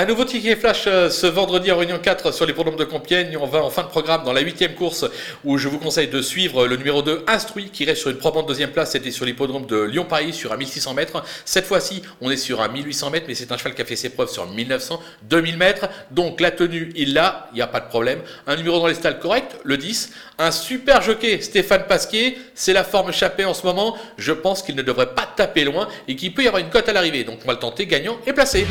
Un nouveau ticket flash euh, ce vendredi en Réunion 4 sur les l'hippodrome de Compiègne. On va en fin de programme dans la huitième course où je vous conseille de suivre le numéro 2 Instruit qui reste sur une probante deuxième place. C'était sur l'hippodrome de Lyon-Paris sur un 1600 mètres. Cette fois-ci, on est sur un 1800 mètres, mais c'est un cheval qui a fait ses preuves sur 1900, 2000 mètres. Donc la tenue, il l'a, il n'y a pas de problème. Un numéro dans les stalles correct, le 10. Un super jockey, Stéphane Pasquier. C'est la forme échappée en ce moment. Je pense qu'il ne devrait pas taper loin et qu'il peut y avoir une cote à l'arrivée. Donc on va le tenter gagnant et placé.